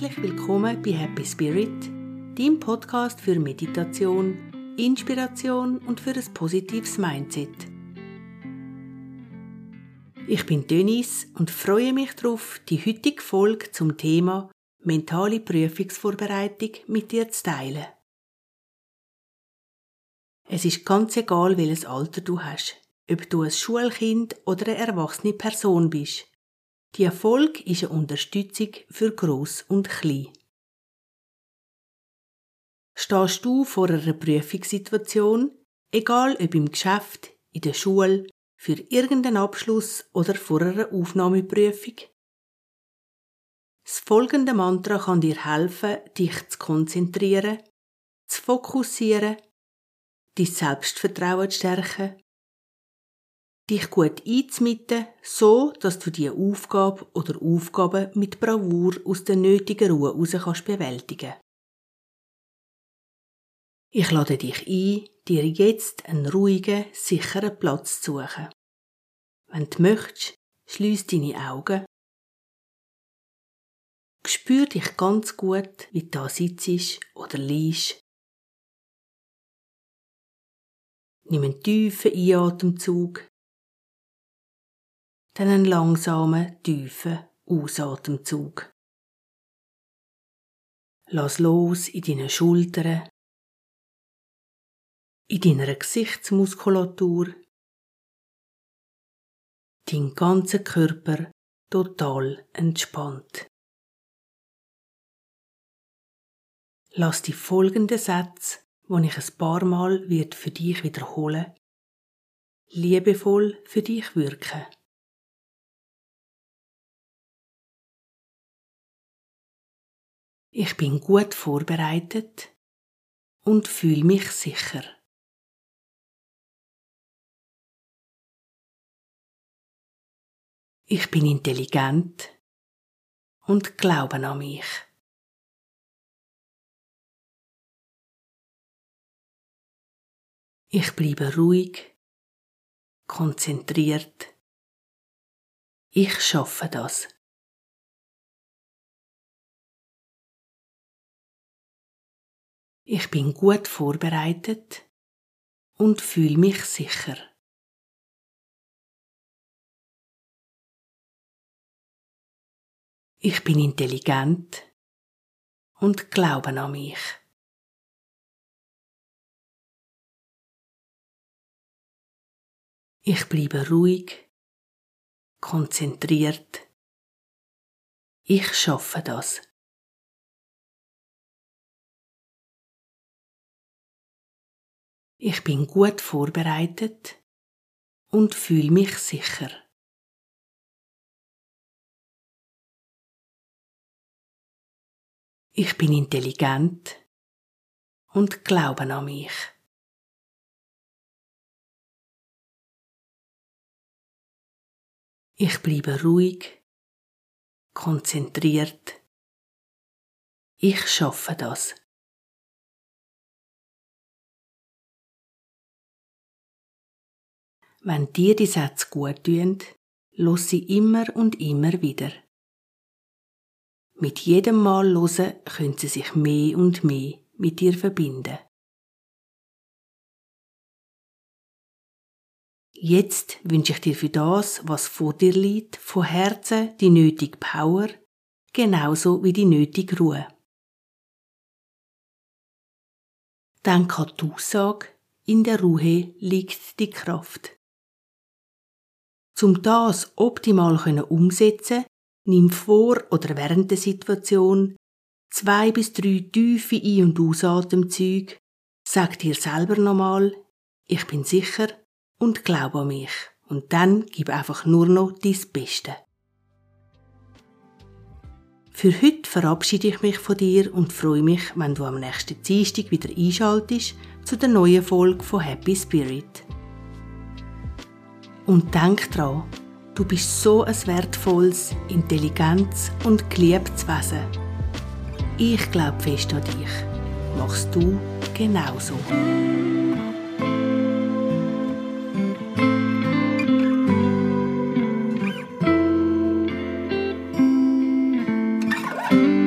willkommen bei Happy Spirit, dem Podcast für Meditation, Inspiration und für ein positives Mindset. Ich bin Dennis und freue mich darauf, die heutige Folge zum Thema mentale Prüfungsvorbereitung mit dir zu teilen. Es ist ganz egal, welches Alter du hast, ob du ein Schulkind oder eine erwachsene Person bist. Die Erfolg ist eine Unterstützung für Gross und Klein. Stehst du vor einer Prüfungssituation, egal ob im Geschäft, in der Schule, für irgendeinen Abschluss oder vor einer Aufnahmeprüfung? Das folgende Mantra kann dir helfen, dich zu konzentrieren, zu fokussieren, dein Selbstvertrauen zu stärken dich gut einzumitten, so dass du die Aufgabe oder Aufgaben mit Bravour aus der nötigen Ruhe heraus kannst bewältigen. Ich lade dich ein, dir jetzt einen ruhigen, sicheren Platz zu suchen. Wenn du möchtest, schließ deine Augen. Spür dich ganz gut, wie du da sitzt oder liegst. Nimm einen tiefen Einatemzug dann einen langsamen, tiefen Ausatemzug. Lass los in deinen Schultern, in deiner Gesichtsmuskulatur, dein ganzer Körper total entspannt. Lass die folgenden Sätze, die ich ein paar Mal wird für dich wiederholen, liebevoll für dich wirken. Ich bin gut vorbereitet und fühle mich sicher. Ich bin intelligent und glaube an mich. Ich bleibe ruhig, konzentriert. Ich schaffe das. Ich bin gut vorbereitet und fühle mich sicher. Ich bin intelligent und glaube an mich. Ich bleibe ruhig, konzentriert. Ich schaffe das. Ich bin gut vorbereitet und fühle mich sicher. Ich bin intelligent und glaube an mich. Ich bleibe ruhig, konzentriert. Ich schaffe das. Wenn dir die Sätze gut tun, los sie immer und immer wieder. Mit jedem Mal losen können sie sich mehr und mehr mit dir verbinden. Jetzt wünsche ich dir für das, was vor dir liegt, von Herzen die nötige Power, genauso wie die nötige Ruhe. Denk an die Aussage, in der Ruhe liegt die Kraft. Zum das optimal umsetzen, nimm vor oder während der Situation zwei bis drei tiefe Ein- und Ausatemzüge, sag dir selber nochmal, ich bin sicher und glaub an mich. Und dann gib einfach nur noch dein Beste. Für heute verabschiede ich mich von dir und freue mich, wenn du am nächsten Dienstag wieder einschaltest zu der neuen Folge von Happy Spirit. Und denk daran, du bist so ein wertvolles, intelligentes und geliebtes Wesen. Ich glaube fest an dich. Machst du genauso. thank